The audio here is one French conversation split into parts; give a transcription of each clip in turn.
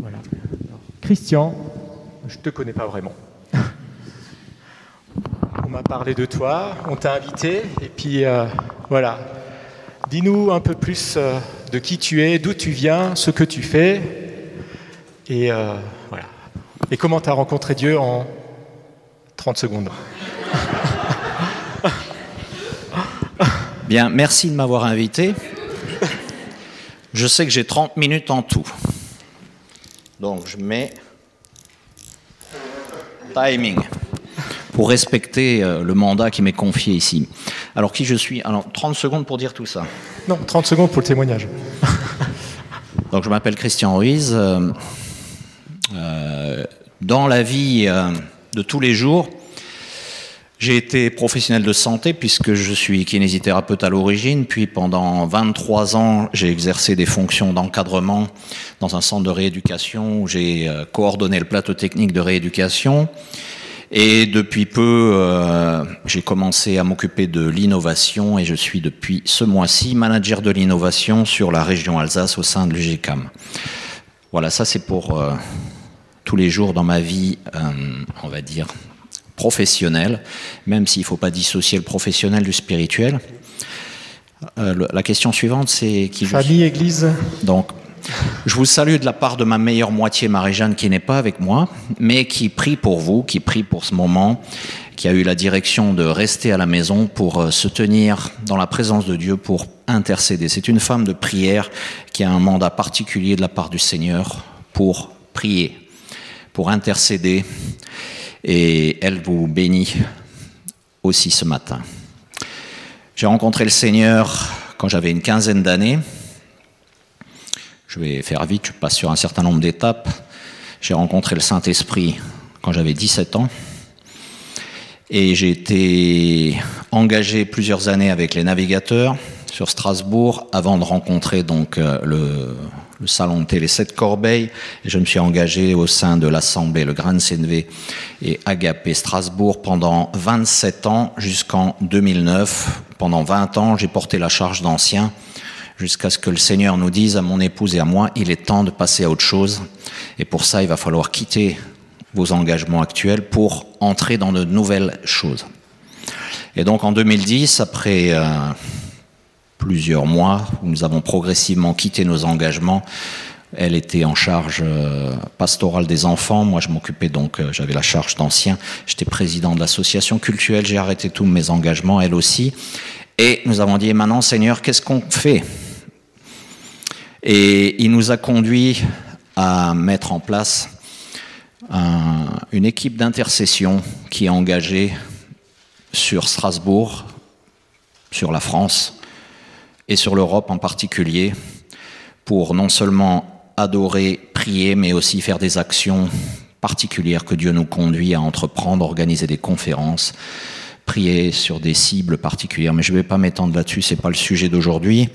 Voilà. Christian, je ne te connais pas vraiment. on m'a parlé de toi, on t'a invité, et puis euh, voilà. Dis-nous un peu plus euh, de qui tu es, d'où tu viens, ce que tu fais, et euh, voilà. Et comment tu as rencontré Dieu en 30 secondes? Bien, merci de m'avoir invité. Je sais que j'ai 30 minutes en tout. Donc je mets timing pour respecter euh, le mandat qui m'est confié ici. Alors qui je suis? Alors 30 secondes pour dire tout ça. Non, 30 secondes pour le témoignage. Donc je m'appelle Christian Ruiz. Euh, euh, dans la vie de tous les jours, j'ai été professionnel de santé puisque je suis kinésithérapeute à l'origine, puis pendant 23 ans, j'ai exercé des fonctions d'encadrement dans un centre de rééducation où j'ai euh, coordonné le plateau technique de rééducation. Et depuis peu, euh, j'ai commencé à m'occuper de l'innovation et je suis depuis ce mois-ci manager de l'innovation sur la région Alsace au sein de l'UGCAM. Voilà, ça c'est pour euh, tous les jours dans ma vie, on va dire, professionnel, même s'il ne faut pas dissocier le professionnel du spirituel. Euh, la question suivante, c'est qui Famille, Église. Donc, je vous salue de la part de ma meilleure moitié, Marie-Jeanne, qui n'est pas avec moi, mais qui prie pour vous, qui prie pour ce moment, qui a eu la direction de rester à la maison pour euh, se tenir dans la présence de Dieu, pour intercéder. C'est une femme de prière qui a un mandat particulier de la part du Seigneur pour prier, pour intercéder et elle vous bénit aussi ce matin. J'ai rencontré le Seigneur quand j'avais une quinzaine d'années. Je vais faire vite, je passe sur un certain nombre d'étapes. J'ai rencontré le Saint-Esprit quand j'avais 17 ans. Et j'ai été engagé plusieurs années avec les navigateurs sur Strasbourg avant de rencontrer donc euh, le, le salon télé 7 Corbeil. Et je me suis engagé au sein de l'Assemblée, le Grand CNV et Agapé Strasbourg pendant 27 ans jusqu'en 2009. Pendant 20 ans, j'ai porté la charge d'ancien jusqu'à ce que le Seigneur nous dise à mon épouse et à moi, il est temps de passer à autre chose. Et pour ça, il va falloir quitter vos engagements actuels pour entrer dans de nouvelles choses. Et donc en 2010, après euh, plusieurs mois où nous avons progressivement quitté nos engagements. Elle était en charge euh, pastorale des enfants. Moi, je m'occupais donc, euh, j'avais la charge d'ancien. J'étais président de l'association culturelle. J'ai arrêté tous mes engagements, elle aussi. Et nous avons dit, maintenant, Seigneur, qu'est-ce qu'on fait? Et il nous a conduit à mettre en place une équipe d'intercession qui est engagée sur Strasbourg, sur la France, et sur l'Europe en particulier, pour non seulement adorer, prier, mais aussi faire des actions particulières que Dieu nous conduit à entreprendre, organiser des conférences, prier sur des cibles particulières. Mais je ne vais pas m'étendre là-dessus, c'est pas le sujet d'aujourd'hui.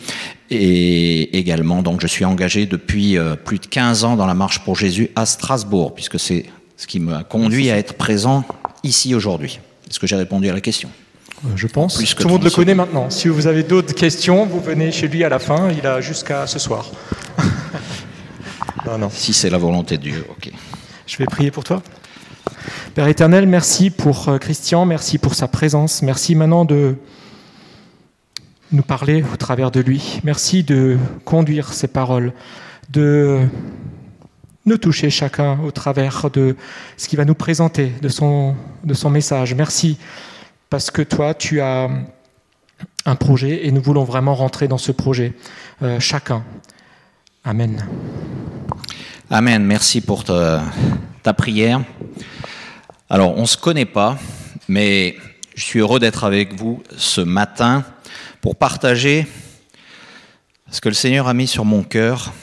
Et également, donc, je suis engagé depuis euh, plus de 15 ans dans la marche pour Jésus à Strasbourg, puisque c'est ce qui m'a conduit à être présent ici aujourd'hui. Est-ce que j'ai répondu à la question? Je pense. Tout le monde le connaît maintenant. Si vous avez d'autres questions, vous venez chez lui à la fin. Il a jusqu'à ce soir. non, non. Si c'est la volonté de Dieu, ok. Je vais prier pour toi. Père éternel, merci pour euh, Christian, merci pour sa présence. Merci maintenant de nous parler au travers de lui. Merci de conduire ses paroles, de nous toucher chacun au travers de ce qu'il va nous présenter, de son, de son message. Merci parce que toi, tu as un projet et nous voulons vraiment rentrer dans ce projet, euh, chacun. Amen. Amen. Merci pour ta, prière. Alors, on ne se connaît pas, mais je suis heureux d'être avec vous ce matin pour partager ce que le Seigneur a mis sur mon cœur.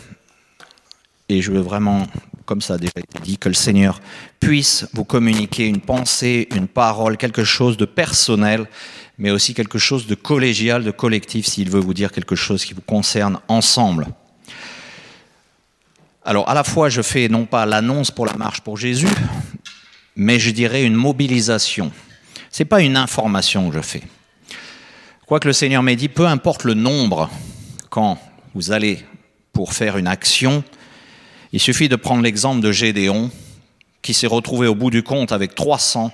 Et je veux vraiment comme ça a déjà été dit, que le Seigneur puisse vous communiquer une pensée, une parole, quelque chose de personnel, mais aussi quelque chose de collégial, de collectif, s'il veut vous dire quelque chose qui vous concerne ensemble. Alors à la fois, je fais non pas l'annonce pour la marche pour Jésus, mais je dirais une mobilisation. Ce n'est pas une information que je fais. Quoi que le Seigneur m'ait dit, peu importe le nombre, quand vous allez pour faire une action, Il suffit de prendre l'exemple de Gédéon, qui s'est retrouvé au bout du compte avec 300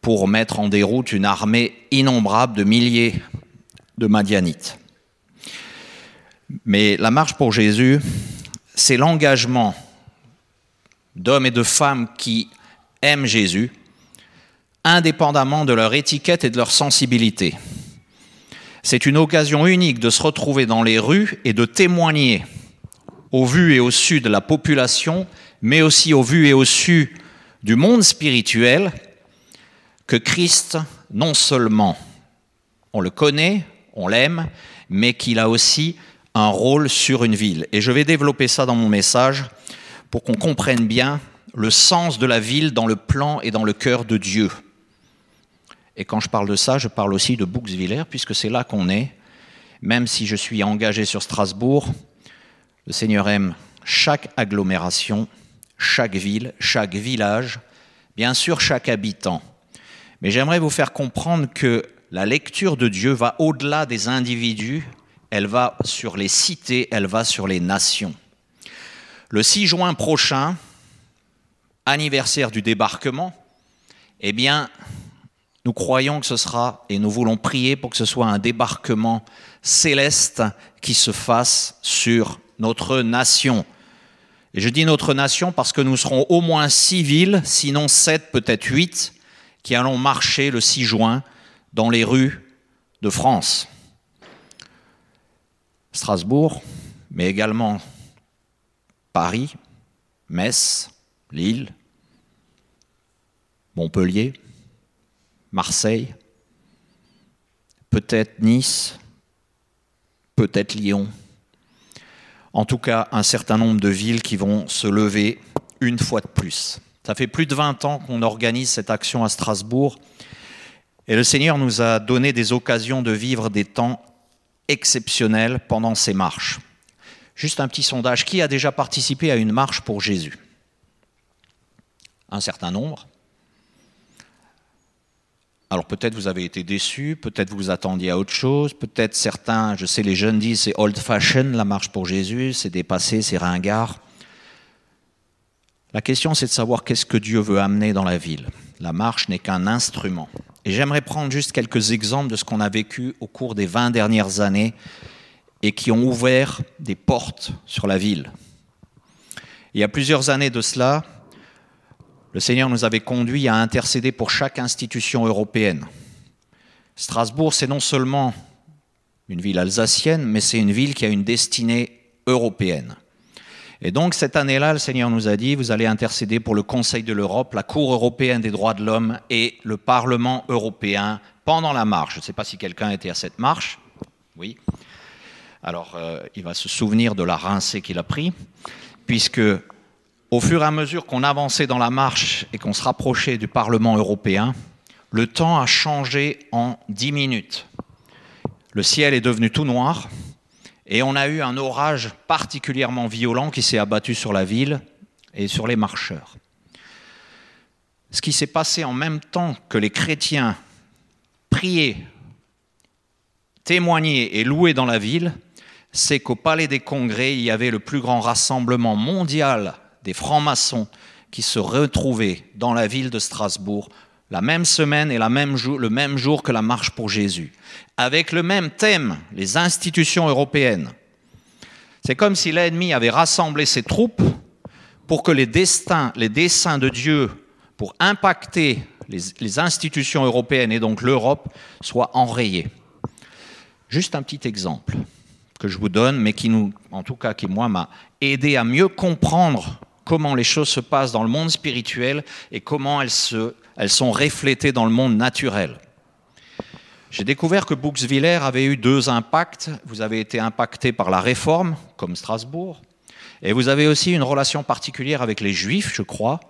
pour mettre en déroute une armée innombrable de milliers de Madianites. Mais la marche pour Jésus, c'est l'engagement d'hommes et de femmes qui aiment Jésus, indépendamment de leur étiquette et de leur sensibilité. C'est une occasion unique de se retrouver dans les rues et de témoigner au vu et au su de la population, mais aussi au vu et au su du monde spirituel, que Christ, non seulement on le connaît, on l'aime, mais qu'il a aussi un rôle sur une ville. Et je vais développer ça dans mon message pour qu'on comprenne bien le sens de la ville dans le plan et dans le cœur de Dieu. Et quand je parle de ça, je parle aussi de Bouxwiller, puisque c'est là qu'on est. Même si je suis engagé sur Strasbourg, le Seigneur aime chaque agglomération, chaque ville, chaque village, bien sûr chaque habitant. Mais j'aimerais vous faire comprendre que la lecture de Dieu va au-delà des individus, elle va sur les cités, elle va sur les nations. Le 6 juin prochain, anniversaire du débarquement, eh bien, nous croyons que ce sera, et nous voulons prier pour que ce soit un débarquement céleste qui se fasse sur notre nation. Et je dis notre nation parce que nous serons au moins six villes, sinon sept, peut-être huit, qui allons marcher le 6 juin dans les rues de France. Strasbourg, mais également Paris, Metz, Lille, Montpellier, Marseille, peut-être Nice, peut-être Lyon. En tout cas, un certain nombre de villes qui vont se lever une fois de plus. Ça fait plus de 20 ans qu'on organise cette action à Strasbourg et le Seigneur nous a donné des occasions de vivre des temps exceptionnels pendant ces marches. Juste un petit sondage. Qui a déjà participé à une marche pour Jésus? Un certain nombre. Alors peut-être vous avez été déçus, peut-être vous attendiez à autre chose, peut-être certains, je sais les jeunes disent c'est old fashion la marche pour Jésus, c'est dépassé, c'est ringard. La question c'est de savoir qu'est-ce que Dieu veut amener dans la ville. La marche n'est qu'un instrument. Et j'aimerais prendre juste quelques exemples de ce qu'on a vécu au cours des 20 dernières années et qui ont ouvert des portes sur la ville. Il y a plusieurs années de cela, le Seigneur nous avait conduits à intercéder pour chaque institution européenne. Strasbourg, c'est non seulement une ville alsacienne, mais c'est une ville qui a une destinée européenne. Et donc cette année-là, le Seigneur nous a dit, vous allez intercéder pour le Conseil de l'Europe, la Cour européenne des droits de l'homme et le Parlement européen pendant la marche. Je ne sais pas si quelqu'un était à cette marche. Oui. Alors, euh, il va se souvenir de la rincée qu'il a pris, puisque au fur et à mesure qu'on avançait dans la marche et qu'on se rapprochait du Parlement européen, le temps a changé en dix minutes. Le ciel est devenu tout noir et on a eu un orage particulièrement violent qui s'est abattu sur la ville et sur les marcheurs. Ce qui s'est passé en même temps que les chrétiens priaient, témoignaient et louaient dans la ville, c'est qu'au Palais des Congrès, il y avait le plus grand rassemblement mondial des francs-maçons qui se retrouvaient dans la ville de Strasbourg la même semaine et le même jour que la marche pour Jésus, avec le même thème, les institutions européennes. C'est comme si l'ennemi avait rassemblé ses troupes pour que les destins, les desseins de Dieu pour impacter les, les institutions européennes et donc l'Europe soient enrayés. Juste un petit exemple que je vous donne, mais qui nous, en tout cas, qui moi m'a aidé à mieux comprendre comment les choses se passent dans le monde spirituel et comment elles, se, elles sont reflétées dans le monde naturel. J'ai découvert que Bouxwiller avait eu deux impacts. Vous avez été impacté par la réforme, comme Strasbourg, et vous avez aussi une relation particulière avec les Juifs, je crois,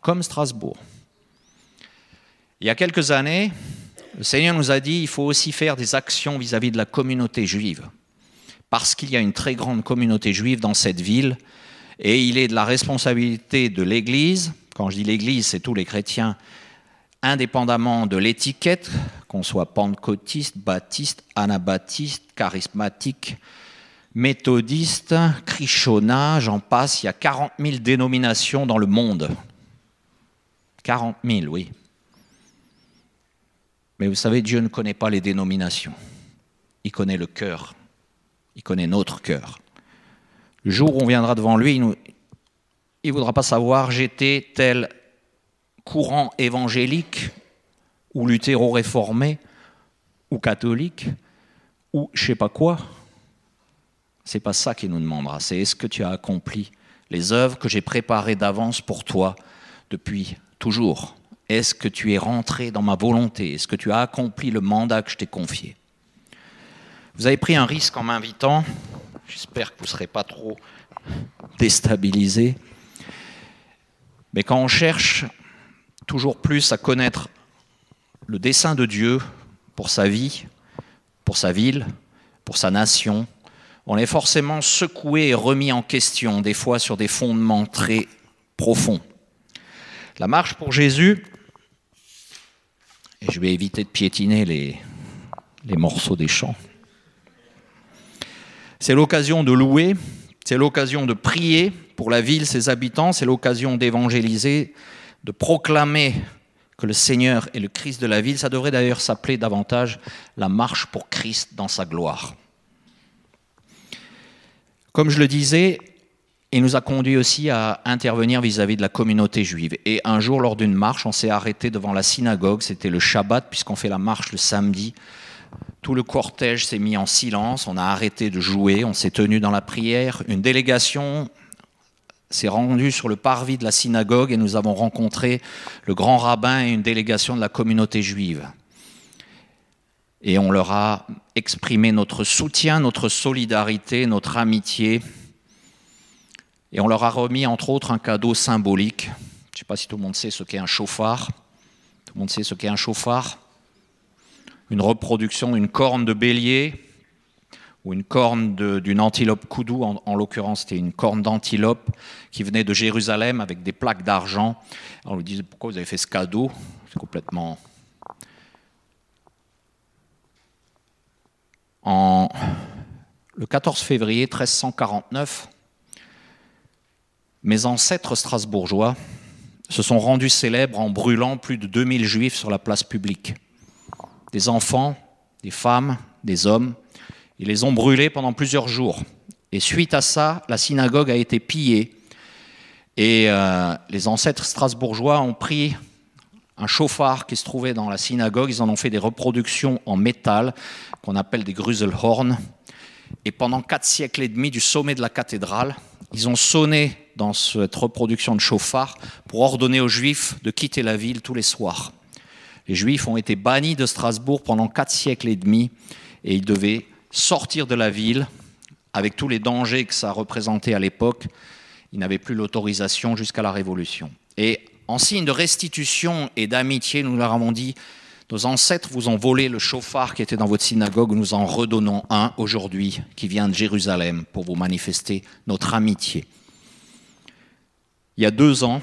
comme Strasbourg. Il y a quelques années, le Seigneur nous a dit il faut aussi faire des actions vis-à-vis -vis de la communauté juive, parce qu'il y a une très grande communauté juive dans cette ville et il est de la responsabilité de l'Église, quand je dis l'Église, c'est tous les chrétiens, indépendamment de l'étiquette, qu'on soit pentecôtiste, baptiste, anabaptiste, charismatique, méthodiste, Krishona, j'en passe, il y a 40 000 dénominations dans le monde. 40 000, oui. Mais vous savez, Dieu ne connaît pas les dénominations. Il connaît le cœur. Il connaît notre cœur. Jour où on viendra devant lui, il ne voudra pas savoir j'étais tel courant évangélique ou luthéro-réformé ou catholique ou je sais pas quoi. C'est pas ça qu'il nous demandera. C'est est-ce que tu as accompli les œuvres que j'ai préparées d'avance pour toi depuis toujours? Est-ce que tu es rentré dans ma volonté? Est-ce que tu as accompli le mandat que je t'ai confié? Vous avez pris un risque en m'invitant. J'espère que vous ne serez pas trop déstabilisé. Mais quand on cherche toujours plus à connaître le dessein de Dieu pour sa vie, pour sa ville, pour sa nation, on est forcément secoué et remis en question, des fois sur des fondements très profonds. La marche pour Jésus, et je vais éviter de piétiner les, les morceaux des chants, c'est l'occasion de louer, c'est l'occasion de prier pour la ville, ses habitants, c'est l'occasion d'évangéliser, de proclamer que le Seigneur est le Christ de la ville. Ça devrait d'ailleurs s'appeler davantage la marche pour Christ dans sa gloire. Comme je le disais, il nous a conduit aussi à intervenir vis-à-vis de la communauté juive. Et un jour, lors d'une marche, on s'est arrêté devant la synagogue, c'était le Shabbat, puisqu'on fait la marche le samedi. Tout le cortège s'est mis en silence, on a arrêté de jouer, on s'est tenu dans la prière. Une délégation s'est rendue sur le parvis de la synagogue et nous avons rencontré le grand rabbin et une délégation de la communauté juive et on leur a exprimé notre soutien, notre solidarité, notre amitié. Et on leur a remis entre autres un cadeau symbolique. Je ne sais pas si tout le monde sait ce qu'est un chauffard. Tout le monde sait ce qu'est un chauffard Une reproduction d'une corne de bélier ou une corne d'une antilope koudou. En, en l'occurrence, c'était une corne d'antilope qui venait de Jérusalem avec des plaques d'argent. On lui disait pourquoi vous avez fait ce cadeau? C'est complètement En le 14 février 1349, mes ancêtres strasbourgeois se sont rendus célèbres en brûlant plus de 2000 juifs sur la place publique. Des enfants, des femmes, des hommes. Ils les ont brûlés pendant plusieurs jours. Et suite à ça, la synagogue a été pillée. Et euh, les ancêtres strasbourgeois ont pris un chauffard qui se trouvait dans la synagogue. Ils en ont fait des reproductions en métal qu'on appelle des Gruselhorn. Et pendant quatre siècles et demi, du sommet de la cathédrale, ils ont sonné dans cette reproduction de chauffard pour ordonner aux Juifs de quitter la ville tous les soirs. Les Juifs ont été bannis de Strasbourg pendant quatre siècles et demi et ils devaient sortir de la ville avec tous les dangers que ça représentait à l'époque. Ils n'avaient plus l'autorisation jusqu'à la Révolution. Et en signe de restitution et d'amitié, nous leur avons dit, nos ancêtres vous ont volé le chauffard qui était dans votre synagogue, nous en redonnons un aujourd'hui qui vient de Jérusalem pour vous manifester notre amitié. Il y a deux ans,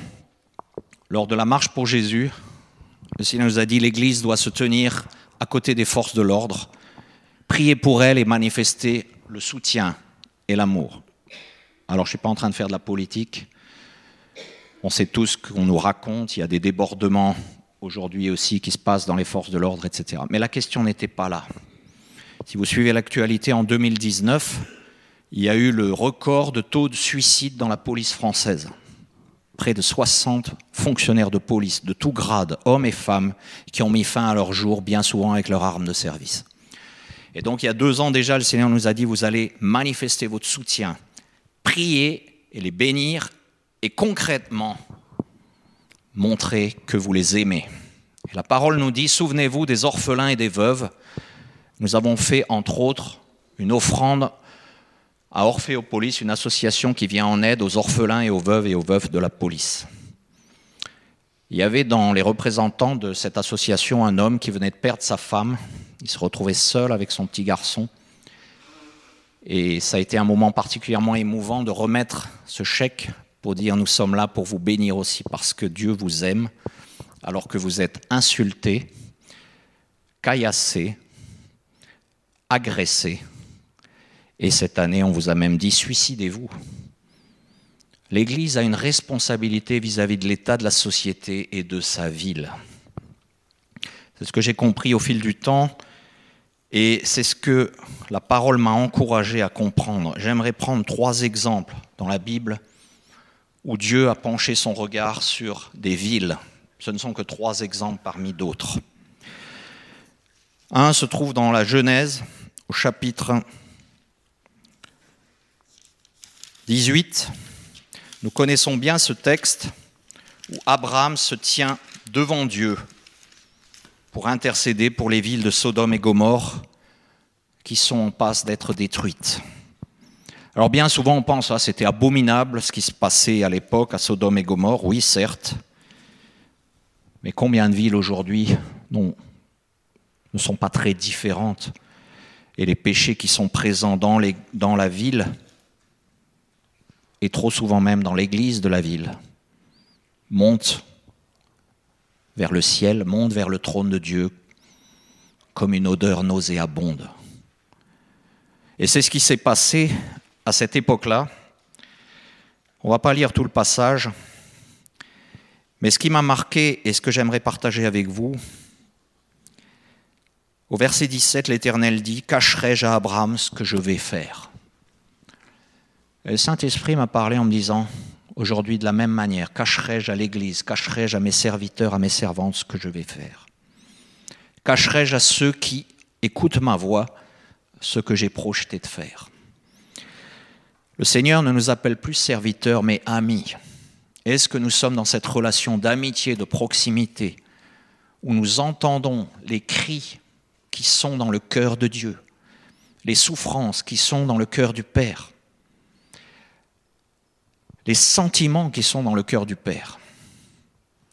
lors de la marche pour Jésus, le Seigneur nous a dit l'Église doit se tenir à côté des forces de l'ordre, prier pour elle et manifester le soutien et l'amour. Alors je ne suis pas en train de faire de la politique, on sait tous qu'on nous raconte, il y a des débordements aujourd'hui aussi qui se passent dans les forces de l'ordre, etc. Mais la question n'était pas là. Si vous suivez l'actualité, en 2019, il y a eu le record de taux de suicide dans la police française. Près de 60 fonctionnaires de police de tout grade, hommes et femmes, qui ont mis fin à leur jour, bien souvent avec leur arme de service. Et donc il y a deux ans déjà, le Seigneur nous a dit, vous allez manifester votre soutien, prier et les bénir et concrètement montrer que vous les aimez. la parole nous dit, souvenez-vous des orphelins et des veuves. Nous avons fait, entre autres, une offrande à Orphéopolis, une association qui vient en aide aux orphelins et aux veuves et aux veuves de la police. Il y avait dans les représentants de cette association un homme qui venait de perdre sa femme. Il se retrouvait seul avec son petit garçon. Et ça a été un moment particulièrement émouvant de remettre ce chèque pour dire nous sommes là pour vous bénir aussi parce que Dieu vous aime alors que vous êtes insulté, caillassé, agressé Et cette année, on vous a même dit suicidez-vous. L'Église a une responsabilité vis-à-vis de l'état de la société et de sa ville. C'est ce que j'ai compris au fil du temps et c'est ce que la parole m'a encouragé à comprendre. J'aimerais prendre trois exemples dans la Bible où Dieu a penché son regard sur des villes. Ce ne sont que trois exemples parmi d'autres. Un se trouve dans la Genèse, au chapitre 18. Nous connaissons bien ce texte où Abraham se tient devant Dieu pour intercéder pour les villes de Sodome et Gomorre qui sont en passe d'être détruites. Alors bien souvent on pense, ah, c'était abominable ce qui se passait à l'époque à Sodome et Gomorre, oui certes, mais combien de villes aujourd'hui ne sont pas très différentes et les péchés qui sont présents dans, la ville et trop souvent même dans l'église de la ville montent vers le ciel, montent vers le trône de Dieu comme une odeur nauséabonde. Et c'est ce qui s'est passé à cette époque-là. On ne va pas lire tout le passage, mais ce qui m'a marqué et ce que j'aimerais partager avec vous, au verset 17, l'Éternel dit, Cacherai-je à Abraham ce que je vais faire? Le Saint-Esprit m'a parlé en me disant, aujourd'hui de la même manière, cacherai-je à l'Église, cacherai-je à mes serviteurs, à mes servantes ce que je vais faire? Cacherai-je à ceux qui écoutent ma voix ce que j'ai projeté de faire? Le Seigneur ne nous appelle plus serviteurs, mais amis. Est-ce que nous sommes dans cette relation d'amitié, de proximité, où nous entendons les cris qui sont dans le cœur de Dieu, les souffrances qui sont dans le cœur du Père, les sentiments qui sont dans le cœur du Père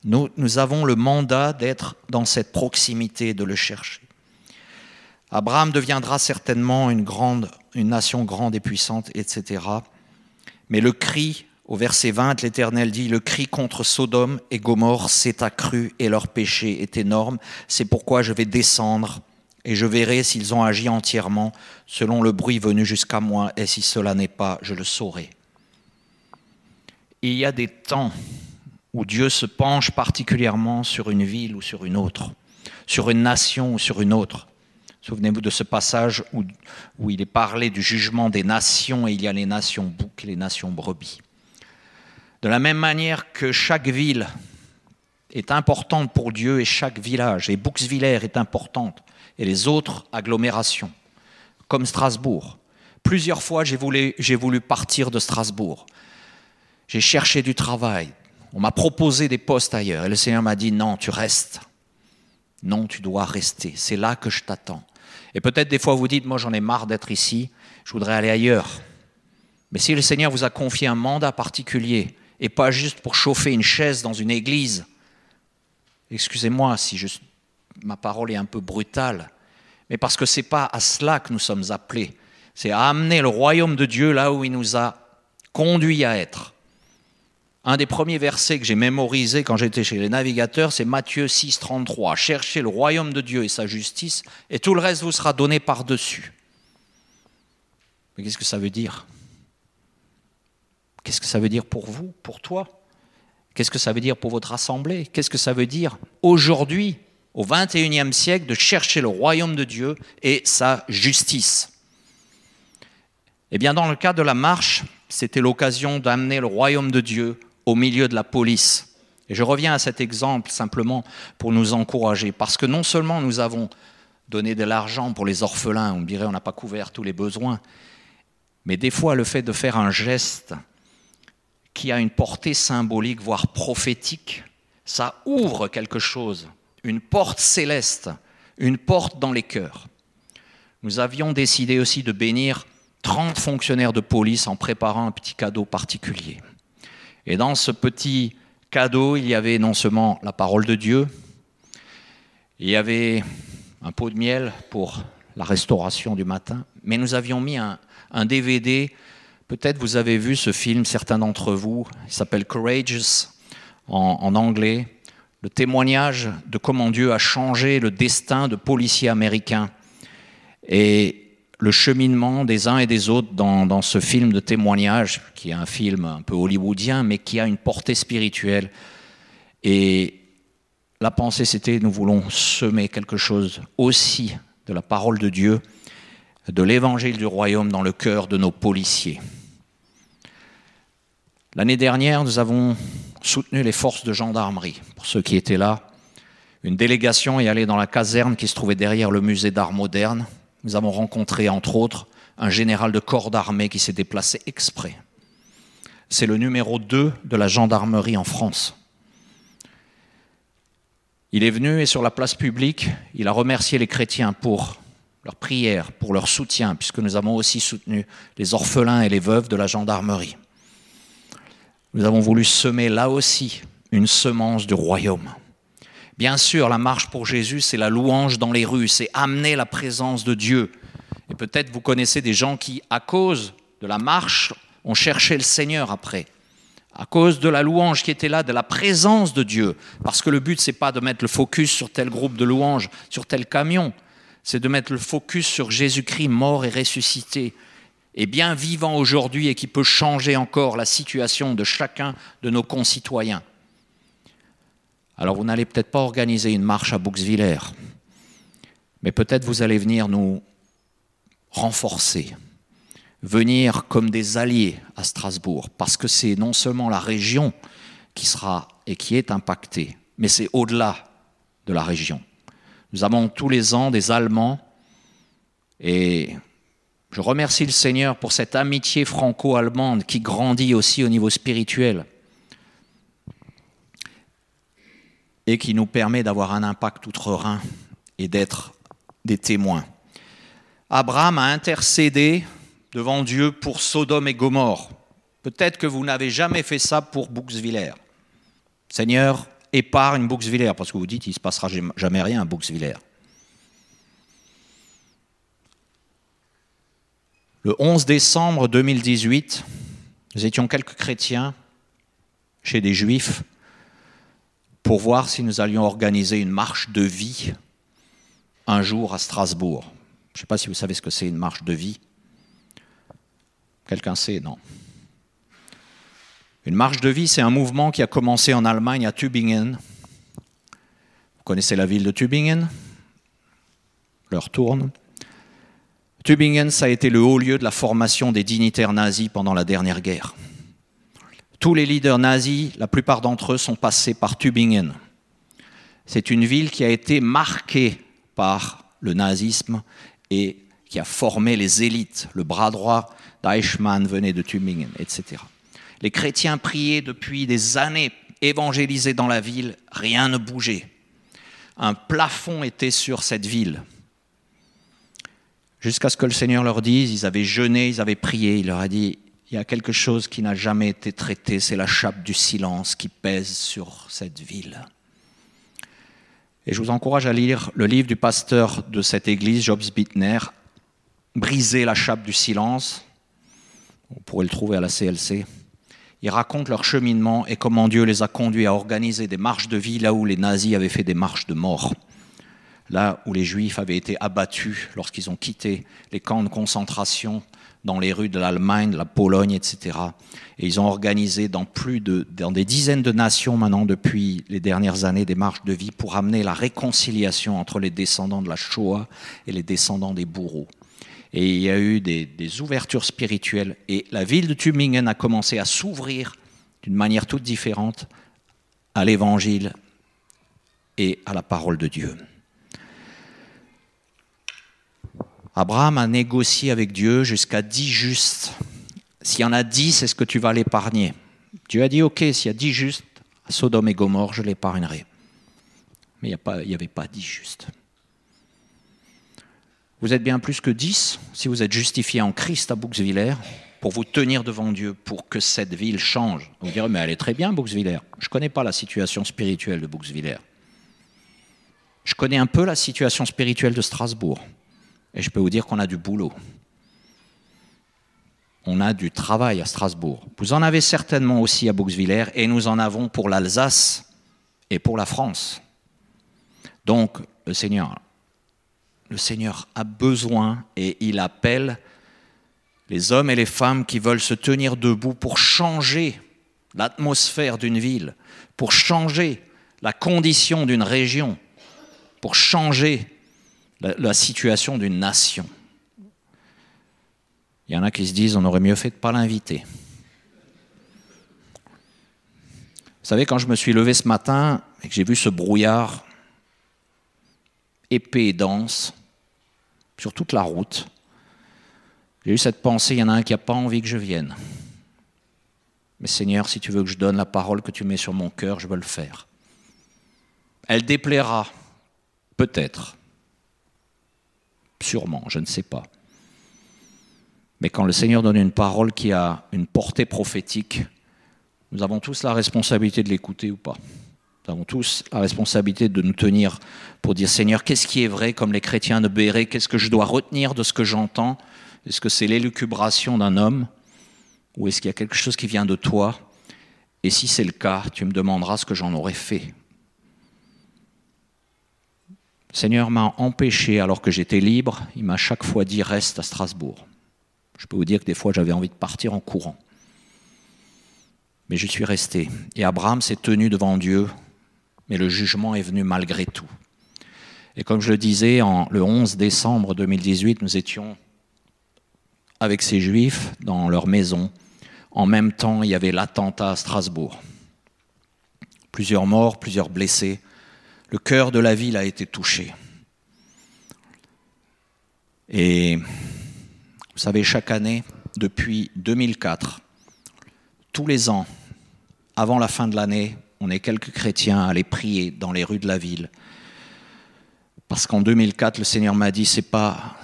nous, avons le mandat d'être dans cette proximité, de le chercher. Abraham deviendra certainement une, grande, une nation grande et puissante, etc. Mais le cri, au verset 20, l'Éternel dit, le cri contre Sodome et Gomorre s'est accru et leur péché est énorme. C'est pourquoi je vais descendre et je verrai s'ils ont agi entièrement selon le bruit venu jusqu'à moi, et si cela n'est pas, je le saurai. Il y a des temps où Dieu se penche particulièrement sur une ville ou sur une autre, sur une nation ou sur une autre. Souvenez-vous de ce passage où, il est parlé du jugement des nations et il y a les nations boucs et les nations brebis. De la même manière que chaque ville est importante pour Dieu et chaque village, et Bouxwiller est importante, et les autres agglomérations, comme Strasbourg. Plusieurs fois, j'ai voulu partir de Strasbourg. J'ai cherché du travail. On m'a proposé des postes ailleurs. Et le Seigneur m'a dit, non, tu restes. Non, tu dois rester. C'est là que je t'attends. Et peut-être des fois vous dites, moi j'en ai marre d'être ici, je voudrais aller ailleurs. Mais si le Seigneur vous a confié un mandat particulier, et pas juste pour chauffer une chaise dans une église, excusez-moi si je, ma parole est un peu brutale, mais parce que ce n'est pas à cela que nous sommes appelés, c'est à amener le royaume de Dieu là où il nous a conduits à être. Un des premiers versets que j'ai mémorisé quand j'étais chez les navigateurs, c'est Matthieu 6, 33. Cherchez le royaume de Dieu et sa justice, et tout le reste vous sera donné par-dessus. Mais qu'est-ce que ça veut dire? Qu'est-ce que ça veut dire pour vous, pour toi? Qu'est-ce que ça veut dire pour votre assemblée? Qu'est-ce que ça veut dire aujourd'hui, au XXIe siècle, de chercher le royaume de Dieu et sa justice? Eh bien, dans le cas de la marche, c'était l'occasion d'amener le royaume de Dieu au milieu de la police. Et je reviens à cet exemple simplement pour nous encourager, parce que non seulement nous avons donné de l'argent pour les orphelins, on dirait on n'a pas couvert tous les besoins, mais des fois le fait de faire un geste qui a une portée symbolique, voire prophétique, ça ouvre quelque chose, une porte céleste, une porte dans les cœurs. Nous avions décidé aussi de bénir 30 fonctionnaires de police en préparant un petit cadeau particulier. Et dans ce petit cadeau, il y avait non seulement la parole de Dieu, il y avait un pot de miel pour la restauration du matin, mais nous avions mis un, DVD. Peut-être vous avez vu ce film, certains d'entre vous, il s'appelle Courageous en, en anglais, le témoignage de comment Dieu a changé le destin de policiers américains. Et le cheminement des uns et des autres dans, ce film de témoignage, qui est un film un peu hollywoodien, mais qui a une portée spirituelle. Et la pensée, c'était nous voulons semer quelque chose aussi de la parole de Dieu, de l'évangile du royaume dans le cœur de nos policiers. L'année dernière, nous avons soutenu les forces de gendarmerie. Pour ceux qui étaient là, une délégation est allée dans la caserne qui se trouvait derrière le musée d'art moderne. Nous avons rencontré, entre autres, un général de corps d'armée qui s'est déplacé exprès. C'est le numéro 2 de la gendarmerie en France. Il est venu et sur la place publique, il a remercié les chrétiens pour leur prière, pour leur soutien, puisque nous avons aussi soutenu les orphelins et les veuves de la gendarmerie. Nous avons voulu semer là aussi une semence du royaume. Bien sûr, la marche pour Jésus, c'est la louange dans les rues, c'est amener la présence de Dieu. Et peut-être vous connaissez des gens qui, à cause de la marche, ont cherché le Seigneur après à cause de la louange qui était là, de la présence de Dieu. Parce que le but, c'est pas de mettre le focus sur tel groupe de louanges, sur tel camion, c'est de mettre le focus sur Jésus-Christ mort et ressuscité, et bien vivant aujourd'hui et qui peut changer encore la situation de chacun de nos concitoyens. Alors vous n'allez peut-être pas organiser une marche à Bouxwiller, mais peut-être vous allez venir nous renforcer, venir comme des alliés à Strasbourg, parce que c'est non seulement la région qui sera et qui est impactée, mais c'est au-delà de la région. Nous avons tous les ans des Allemands, et je remercie le Seigneur pour cette amitié franco-allemande qui grandit aussi au niveau spirituel et qui nous permet d'avoir un impact outre-Rhin et d'être des témoins. Abraham a intercédé devant Dieu pour Sodome et Gomorre. Peut-être que vous n'avez jamais fait ça pour Bouxwiller. Seigneur, épargne Bouxwiller, parce que vous dites, il ne se passera jamais rien à Bouxwiller. Le 11 décembre 2018, nous étions quelques chrétiens chez des juifs pour voir si nous allions organiser une marche de vie un jour à Strasbourg. Je ne sais pas si vous savez ce que c'est une marche de vie. Quelqu'un sait Non. Une marche de vie, c'est un mouvement qui a commencé en Allemagne à Tübingen. Vous connaissez la ville de Tübingen? Leur tourne. Tübingen, ça a été le haut lieu de la formation des dignitaires nazis pendant la dernière guerre. Tous les leaders nazis, la plupart d'entre eux, sont passés par Tübingen. C'est une ville qui a été marquée par le nazisme et qui a formé les élites, le bras droit d'Eichmann venait de Tübingen, etc. Les chrétiens priaient depuis des années, évangélisaient dans la ville, rien ne bougeait. Un plafond était sur cette ville. Jusqu'à ce que le Seigneur leur dise, ils avaient jeûné, ils avaient prié, il leur a dit, il y a quelque chose qui n'a jamais été traité, c'est la chape du silence qui pèse sur cette ville. Et je vous encourage à lire le livre du pasteur de cette église, Jobs Bittner, Briser la chape du silence, on pourrait le trouver à la CLC. Ils racontent leur cheminement et comment Dieu les a conduits à organiser des marches de vie là où les nazis avaient fait des marches de mort, là où les juifs avaient été abattus lorsqu'ils ont quitté les camps de concentration dans les rues de l'Allemagne, de la Pologne, etc. Et ils ont organisé dans plus de, dans des dizaines de nations maintenant depuis les dernières années des marches de vie pour amener la réconciliation entre les descendants de la Shoah et les descendants des bourreaux et il y a eu des, ouvertures spirituelles. Et la ville de Tübingen a commencé à s'ouvrir d'une manière toute différente à l'évangile et à la parole de Dieu. Abraham a négocié avec Dieu jusqu'à dix justes. S'il y en a dix, est-ce que tu vas l'épargner? Dieu a dit, ok, s'il y a dix justes, à Sodome et Gomorre, je l'épargnerai. Mais il n'y avait pas dix justes. Vous êtes bien plus que dix si vous êtes justifié en Christ à Bouxwiller pour vous tenir devant Dieu, pour que cette ville change. Vous direz, mais elle est très bien, Bouxwiller. Je ne connais pas la situation spirituelle de Bouxwiller. Je connais un peu la situation spirituelle de Strasbourg. Et je peux vous dire qu'on a du boulot. On a du travail à Strasbourg. Vous en avez certainement aussi à Bouxwiller, et nous en avons pour l'Alsace et pour la France. Donc, le Seigneur le Seigneur a besoin et il appelle les hommes et les femmes qui veulent se tenir debout pour changer l'atmosphère d'une ville, pour changer la condition d'une région, pour changer la, situation d'une nation. Il y en a qui se disent on aurait mieux fait de ne pas l'inviter. Vous savez, quand je me suis levé ce matin et que j'ai vu ce brouillard épais et dense sur toute la route, j'ai eu cette pensée, il y en a un qui n'a pas envie que je vienne. Mais Seigneur, si tu veux que je donne la parole que tu mets sur mon cœur, je veux le faire. Elle déplaira, peut-être, sûrement, je ne sais pas. Mais quand le Seigneur donne une parole qui a une portée prophétique, nous avons tous la responsabilité de l'écouter ou pas. Nous avons tous la responsabilité de nous tenir pour dire Seigneur, qu'est-ce qui est vrai comme les chrétiens de Béret? Qu'est-ce que je dois retenir de ce que j'entends? Est-ce que c'est l'élucubration d'un homme? Ou est-ce qu'il y a quelque chose qui vient de toi? Et si c'est le cas, tu me demanderas ce que j'en aurais fait. Seigneur m'a empêché alors que j'étais libre. Il m'a chaque fois dit reste à Strasbourg. Je peux vous dire que des fois j'avais envie de partir en courant. Mais je suis resté. Et Abraham s'est tenu devant Dieu, mais le jugement est venu malgré tout. Et comme je le disais, le 11 décembre 2018, nous étions avec ces juifs dans leur maison. En même temps, il y avait l'attentat à Strasbourg. Plusieurs morts, plusieurs blessés. Le cœur de la ville a été touché. Et vous savez, chaque année, depuis 2004, tous les ans, avant la fin de l'année, on est quelques chrétiens à aller prier dans les rues de la ville. Parce qu'en 2004, le Seigneur m'a dit, c'est pas,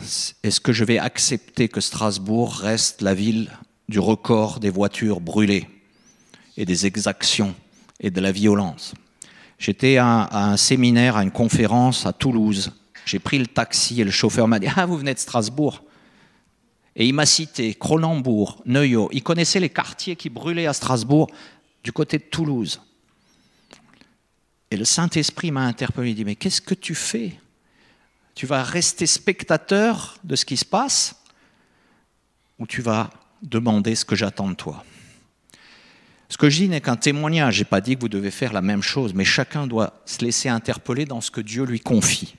est-ce que je vais accepter que Strasbourg reste la ville du record des voitures brûlées et des exactions et de la violence? J'étais à, un séminaire, à une conférence à Toulouse. J'ai pris le taxi et le chauffeur m'a dit, ah, vous venez de Strasbourg et il m'a cité Cronenbourg, Neuilly. Il connaissait les quartiers qui brûlaient à Strasbourg du côté de Toulouse. Et le Saint-Esprit m'a interpellé. Il dit Mais qu'est-ce que tu fais? Tu vas rester spectateur de ce qui se passe ou tu vas demander ce que j'attends de toi? Ce que je dis n'est qu'un témoignage. Je n'ai pas dit que vous devez faire la même chose, mais chacun doit se laisser interpeller dans ce que Dieu lui confie.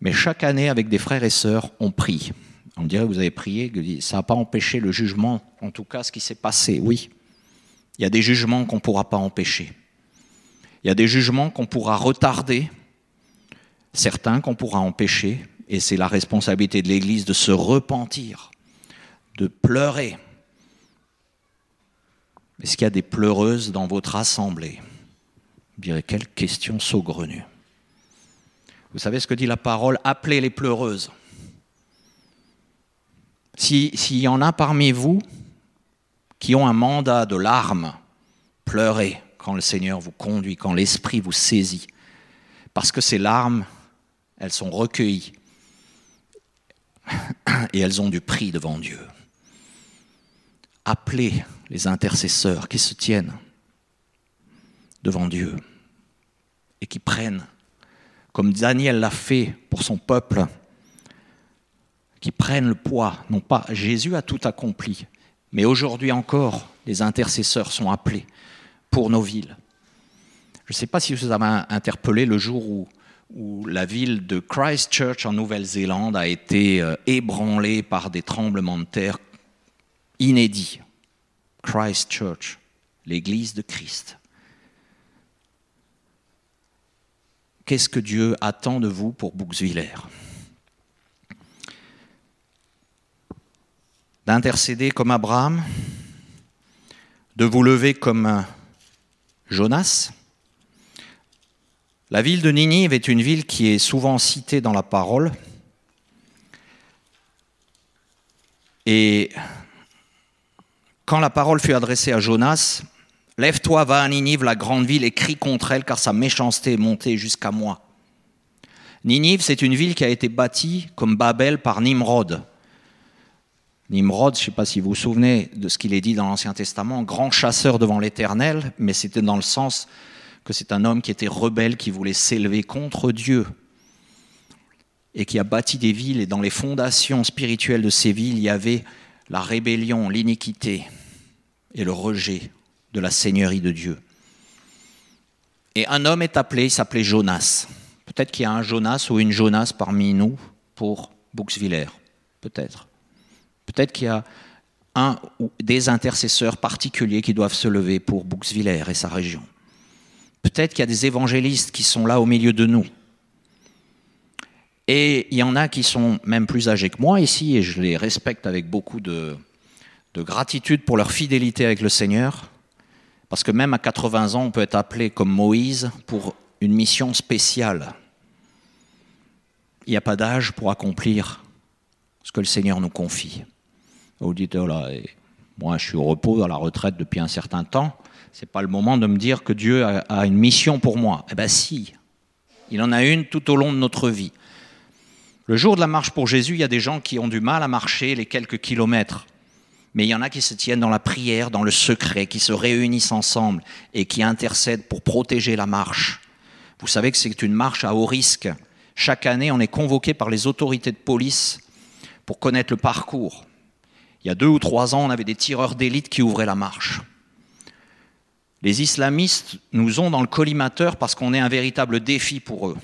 Mais chaque année, avec des frères et sœurs, on prie. On dirait que vous avez prié, ça n'a pas empêché le jugement, en tout cas ce qui s'est passé, oui. Il y a des jugements qu'on ne pourra pas empêcher. Il y a des jugements qu'on pourra retarder, certains qu'on pourra empêcher, et c'est la responsabilité de l'Église de se repentir, de pleurer. Est-ce qu'il y a des pleureuses dans votre assemblée? Je dirais, quelle question saugrenue. Vous savez ce que dit la parole Appelez les pleureuses. S'il y en a parmi vous qui ont un mandat de larmes, pleurez quand le Seigneur vous conduit, quand l'Esprit vous saisit. Parce que ces larmes, elles sont recueillies et elles ont du prix devant Dieu. Appelez les intercesseurs qui se tiennent devant Dieu et qui prennent, comme Daniel l'a fait pour son peuple, qui prennent le poids. Non pas Jésus a tout accompli, mais aujourd'hui encore, les intercesseurs sont appelés pour nos villes. Je ne sais pas si vous avez interpellé le jour où, où la ville de Christchurch en Nouvelle-Zélande a été euh, ébranlée par des tremblements de terre inédits. Christchurch, l'église de Christ. Qu'est-ce que Dieu attend de vous pour Bouxwiller d'intercéder comme Abraham, de vous lever comme Jonas. La ville de Ninive est une ville qui est souvent citée dans la parole. Et quand la parole fut adressée à Jonas, Lève-toi, va à Ninive, la grande ville, et crie contre elle, car sa méchanceté est montée jusqu'à moi. Ninive, c'est une ville qui a été bâtie comme Babel par Nimrod. Nimrod, je ne sais pas si vous vous souvenez de ce qu'il est dit dans l'Ancien Testament, grand chasseur devant l'Éternel, mais c'était dans le sens que c'est un homme qui était rebelle, qui voulait s'élever contre Dieu. et qui a bâti des villes, et dans les fondations spirituelles de ces villes, il y avait la rébellion, l'iniquité et le rejet de la Seigneurie de Dieu. Et un homme est appelé, il s'appelait Jonas. Peut-être qu'il y a un Jonas ou une Jonas parmi nous pour Bouxwiller. Peut-être. Peut-être qu'il y a un ou des intercesseurs particuliers qui doivent se lever pour Bouxwiller et sa région. Peut-être qu'il y a des évangélistes qui sont là au milieu de nous. Et il y en a qui sont même plus âgés que moi ici, et je les respecte avec beaucoup de, de gratitude pour leur fidélité avec le Seigneur. Parce que même à 80 ans, on peut être appelé comme Moïse pour une mission spéciale. Il n'y a pas d'âge pour accomplir ce que le Seigneur nous confie. Vous dites, oh moi je suis au repos, à la retraite depuis un certain temps, c'est pas le moment de me dire que Dieu a, une mission pour moi. Eh bien si, il en a une tout au long de notre vie. Le jour de la marche pour Jésus, il y a des gens qui ont du mal à marcher les quelques kilomètres mais il y en a qui se tiennent dans la prière, dans le secret, qui se réunissent ensemble et qui intercèdent pour protéger la marche. Vous savez que c'est une marche à haut risque. Chaque année, on est convoqué par les autorités de police pour connaître le parcours. Il y a deux ou trois ans, on avait des tireurs d'élite qui ouvraient la marche. Les islamistes nous ont dans le collimateur parce qu'on est un véritable défi pour eux.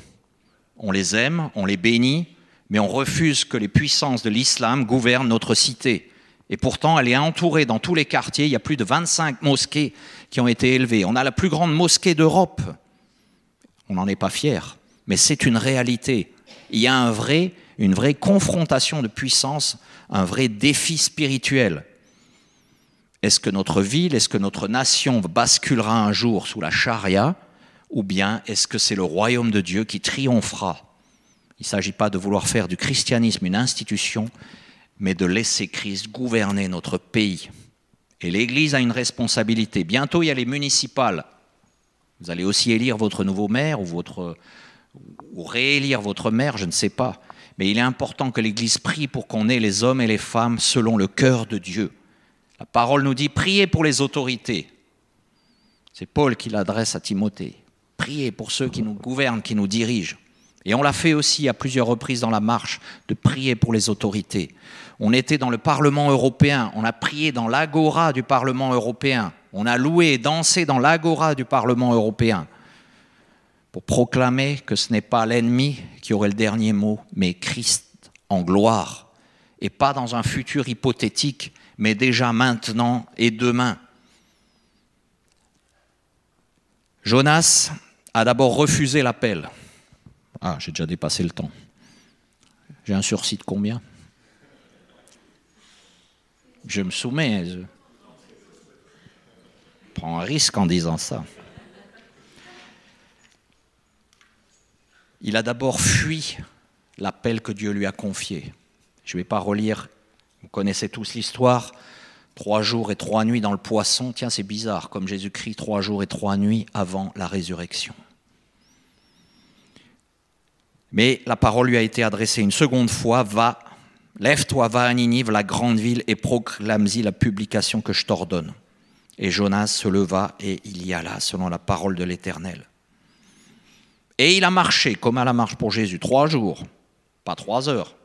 On les aime, on les bénit, mais on refuse que les puissances de l'islam gouvernent notre cité. Et pourtant, elle est entourée dans tous les quartiers. Il y a plus de 25 mosquées qui ont été élevées. On a la plus grande mosquée d'Europe. On n'en est pas fier, mais c'est une réalité. Il y a un vrai, une vraie confrontation de puissance, un vrai défi spirituel. Est-ce que notre ville, est-ce que notre nation basculera un jour sous la charia, ou bien est-ce que c'est le royaume de Dieu qui triomphera? Il ne s'agit pas de vouloir faire du christianisme une institution, mais de laisser Christ gouverner notre pays. Et l'Église a une responsabilité. Bientôt, il y a les municipales. Vous allez aussi élire votre nouveau maire ou, ou réélire votre maire, je ne sais pas. Mais il est important que l'Église prie pour qu'on ait les hommes et les femmes selon le cœur de Dieu. La parole nous dit priez pour les autorités. C'est Paul qui l'adresse à Timothée. Priez pour ceux qui nous gouvernent, qui nous dirigent. Et on l'a fait aussi à plusieurs reprises dans la marche, de prier pour les autorités. On était dans le Parlement européen, on a prié dans l'agora du Parlement européen, on a loué et dansé dans l'agora du Parlement européen pour proclamer que ce n'est pas l'ennemi qui aurait le dernier mot, mais Christ en gloire, et pas dans un futur hypothétique, mais déjà maintenant et demain. Jonas a d'abord refusé l'appel. Ah, j'ai déjà dépassé le temps. J'ai un sursis de combien? Je me soumets. Je prends un risque en disant ça. Il a d'abord fui l'appel que Dieu lui a confié. Je ne vais pas relire, vous connaissez tous l'histoire, trois jours et trois nuits dans le poisson. Tiens, c'est bizarre, comme Jésus-Christ, trois jours et trois nuits avant la résurrection. Mais la parole lui a été adressée une seconde fois, va, lève-toi, va à Ninive, la grande ville, et proclame-y la publication que je t'ordonne. Et Jonas se leva et il y alla, selon la parole de l'Éternel. Et il a marché, comme à la marche pour Jésus, trois jours, pas trois heures,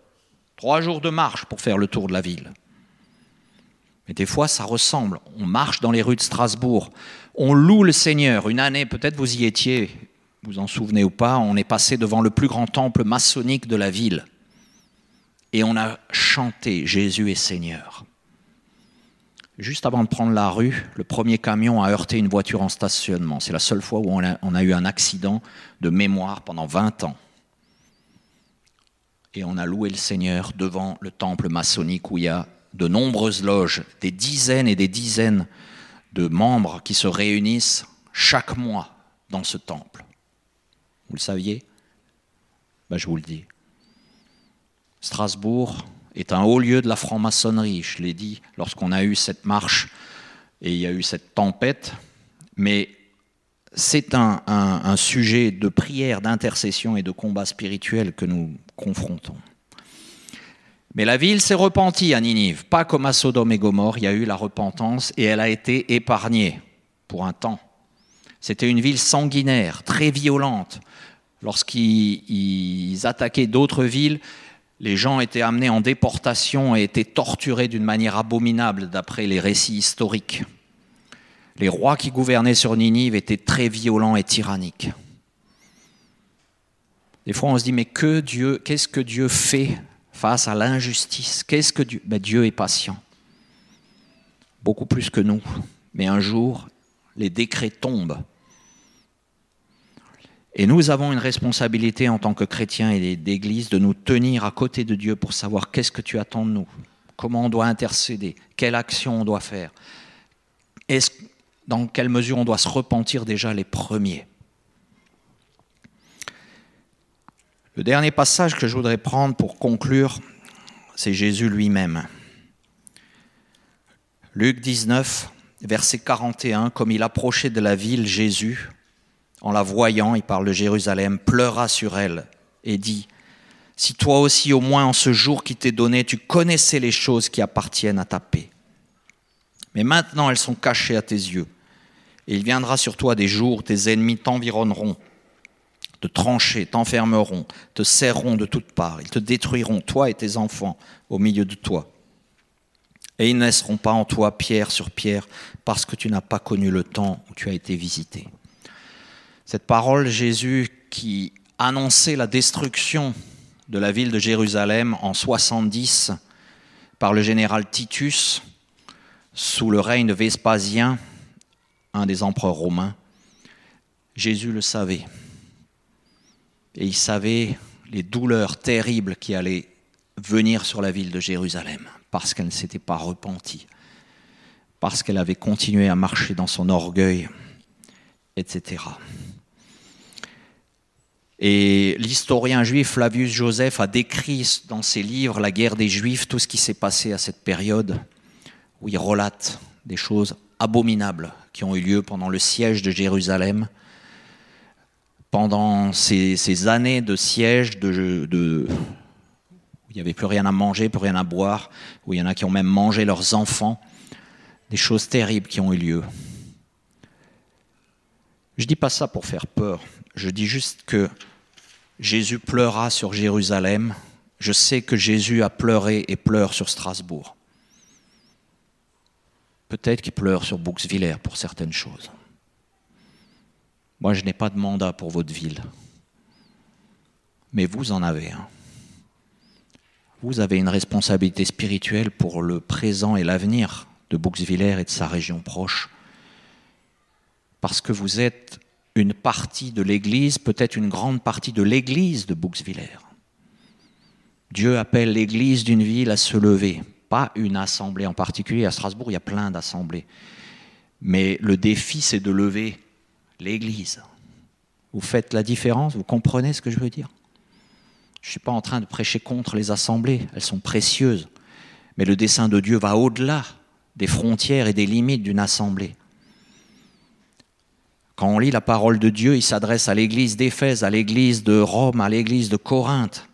trois jours de marche pour faire le tour de la ville. Mais des fois, ça ressemble. On marche dans les rues de Strasbourg, on loue le Seigneur. Une année, peut-être vous y étiez, vous en souvenez ou pas, on est passé devant le plus grand temple maçonnique de la ville et on a chanté Jésus est Seigneur. Juste avant de prendre la rue, le premier camion a heurté une voiture en stationnement. C'est la seule fois où on a, on a eu un accident de mémoire pendant 20 ans. Et on a loué le Seigneur devant le temple maçonnique où il y a de nombreuses loges, des dizaines et des dizaines de membres qui se réunissent chaque mois dans ce temple. Vous le saviez ben, Je vous le dis. Strasbourg est un haut lieu de la franc-maçonnerie, je l'ai dit lorsqu'on a eu cette marche et il y a eu cette tempête, mais c'est un, un, sujet de prière, d'intercession et de combat spirituel que nous confrontons. Mais la ville s'est repentie à Ninive, pas comme à Sodome et Gomorre, il y a eu la repentance et elle a été épargnée pour un temps. C'était une ville sanguinaire, très violente, lorsqu'ils attaquaient d'autres villes, les gens étaient amenés en déportation et étaient torturés d'une manière abominable d'après les récits historiques. Les rois qui gouvernaient sur Ninive étaient très violents et tyranniques. Des fois, on se dit, mais que Dieu, qu'est-ce que Dieu fait face à l'injustice? Qu'est-ce que Dieu ben, Dieu est patient, beaucoup plus que nous. Mais un jour, les décrets tombent. Et nous avons une responsabilité en tant que chrétiens et d'Église de nous tenir à côté de Dieu pour savoir qu'est-ce que tu attends de nous, comment on doit intercéder, quelle action on doit faire, dans quelle mesure on doit se repentir déjà les premiers. Le dernier passage que je voudrais prendre pour conclure, c'est Jésus lui-même. Luc 19, verset 41, comme il approchait de la ville, Jésus, en la voyant, il parle de Jérusalem, pleura sur elle et dit, Si toi aussi, au moins en ce jour qui t'est donné, tu connaissais les choses qui appartiennent à ta paix. Mais maintenant elles sont cachées à tes yeux. Et il viendra sur toi des jours, où tes ennemis t'environneront te trancher, t'enfermeront, te serreront de toutes parts, ils te détruiront, toi et tes enfants, au milieu de toi. Et ils ne laisseront pas en toi pierre sur pierre, parce que tu n'as pas connu le temps où tu as été visité. Cette parole, Jésus, qui annonçait la destruction de la ville de Jérusalem en 70 par le général Titus, sous le règne de Vespasien, un des empereurs romains, Jésus le savait. Et il savait les douleurs terribles qui allaient venir sur la ville de Jérusalem, parce qu'elle ne s'était pas repentie, parce qu'elle avait continué à marcher dans son orgueil, etc. Et l'historien juif Flavius Joseph a décrit dans ses livres la guerre des Juifs, tout ce qui s'est passé à cette période, où il relate des choses abominables qui ont eu lieu pendant le siège de Jérusalem, pendant ces, années de siège, où il n'y avait plus rien à manger, plus rien à boire, où il y en a qui ont même mangé leurs enfants, des choses terribles qui ont eu lieu. Je ne dis pas ça pour faire peur, je dis juste que Jésus pleura sur Jérusalem, je sais que Jésus a pleuré et pleure sur Strasbourg. Peut-être qu'il pleure sur Bouxwiller pour certaines choses. Moi, je n'ai pas de mandat pour votre ville. Mais vous en avez un. Vous avez une responsabilité spirituelle pour le présent et l'avenir de Bouxwiller et de sa région proche. Parce que vous êtes une partie de l'Église, peut-être une grande partie de l'Église de Bouxwiller. Dieu appelle l'Église d'une ville à se lever, pas une assemblée en particulier. À Strasbourg, il y a plein d'assemblées. Mais le défi, c'est de lever l'Église. Vous faites la différence, vous comprenez ce que je veux dire? Je ne suis pas en train de prêcher contre les assemblées, elles sont précieuses. Mais le dessein de Dieu va au-delà des frontières et des limites d'une assemblée. Quand on lit la parole de Dieu, il s'adresse à l'église d'Éphèse, à l'église de Rome, à l'église de Corinthe.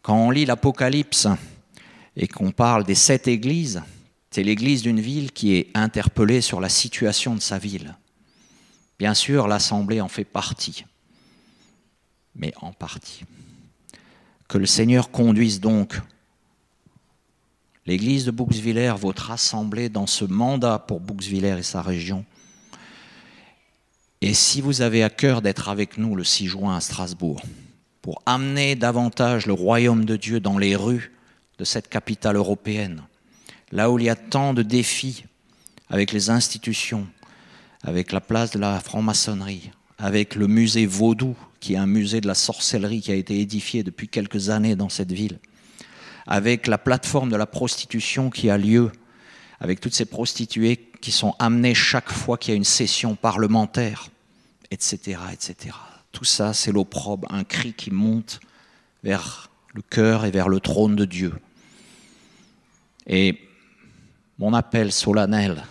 Quand on lit l'Apocalypse et qu'on parle des sept églises, c'est l'église d'une ville qui est interpellée sur la situation de sa ville. Bien sûr, l'Assemblée en fait partie, mais en partie. Que le Seigneur conduise donc l'Église de Bouxwiller, votre assemblée, dans ce mandat pour Bouxwiller et sa région. Et si vous avez à cœur d'être avec nous le 6 juin à Strasbourg, pour amener davantage le royaume de Dieu dans les rues de cette capitale européenne, là où il y a tant de défis avec les institutions, avec la place de la franc-maçonnerie, avec le musée Vaudou, qui est un musée de la sorcellerie qui a été édifié depuis quelques années dans cette ville, avec la plateforme de la prostitution qui a lieu, avec toutes ces prostituées qui sont amenées chaque fois qu'il y a une session parlementaire, etc. etc. Tout ça, c'est l'opprobre, un cri qui monte vers le cœur et vers le trône de Dieu. Et mon appel solennel,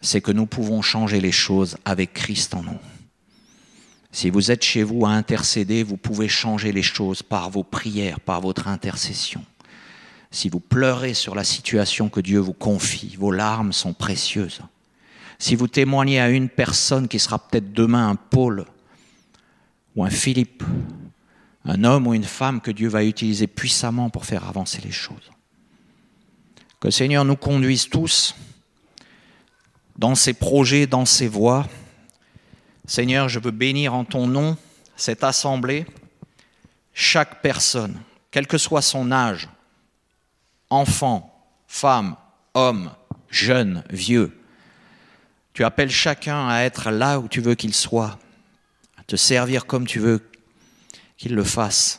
c'est que nous pouvons changer les choses avec Christ en nous. Si vous êtes chez vous à intercéder, vous pouvez changer les choses par vos prières, par votre intercession. Si vous pleurez sur la situation que Dieu vous confie, vos larmes sont précieuses. Si vous témoignez à une personne qui sera peut-être demain un pôle ou un Philippe, un homme ou une femme que Dieu va utiliser puissamment pour faire avancer les choses. Que Seigneur nous conduise tous dans ses projets, dans ses voies. Seigneur, je veux bénir en ton nom cette assemblée, chaque personne, quel que soit son âge, enfant, femme, homme, jeune, vieux. Tu appelles chacun à être là où tu veux qu'il soit, à te servir comme tu veux qu'il le fasse.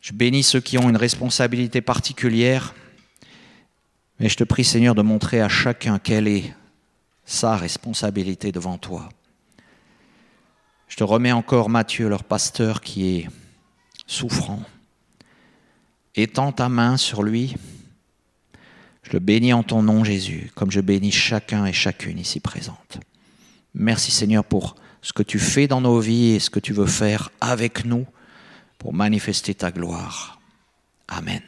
Je bénis ceux qui ont une responsabilité particulière, mais je te prie Seigneur de montrer à chacun quelle est sa responsabilité devant toi. Je te remets encore Matthieu, leur pasteur, qui est souffrant. Étends ta main sur lui. Je bénis en ton nom, Jésus, comme je bénis chacun et chacune ici présente. Merci Seigneur pour ce que tu fais dans nos vies et ce que tu veux faire avec nous pour manifester ta gloire. Amen.